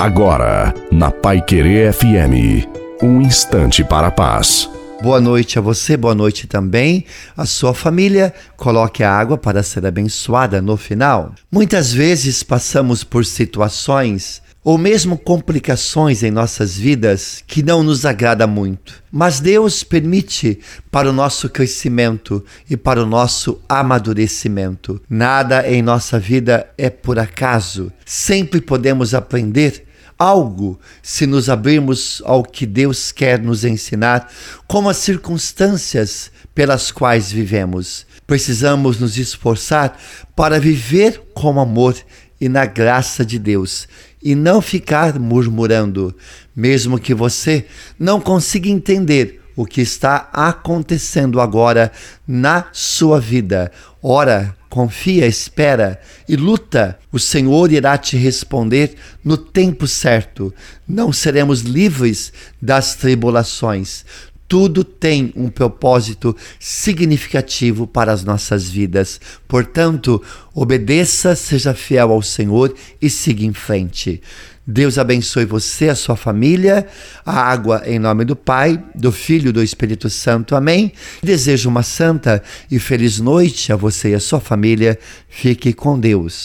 Agora, na Pai Querer FM, um instante para a paz. Boa noite a você, boa noite também à sua família. Coloque a água para ser abençoada no final. Muitas vezes passamos por situações ou mesmo complicações em nossas vidas que não nos agrada muito. Mas Deus permite para o nosso crescimento e para o nosso amadurecimento. Nada em nossa vida é por acaso. Sempre podemos aprender algo se nos abrirmos ao que Deus quer nos ensinar, como as circunstâncias pelas quais vivemos. Precisamos nos esforçar para viver com amor e na graça de Deus e não ficar murmurando, mesmo que você não consiga entender o que está acontecendo agora na sua vida. Ora, confia, espera e luta. O Senhor irá te responder no tempo certo. Não seremos livres das tribulações tudo tem um propósito significativo para as nossas vidas. Portanto, obedeça, seja fiel ao Senhor e siga em frente. Deus abençoe você, a sua família, a água em nome do Pai, do Filho e do Espírito Santo. Amém. Desejo uma santa e feliz noite a você e a sua família. Fique com Deus.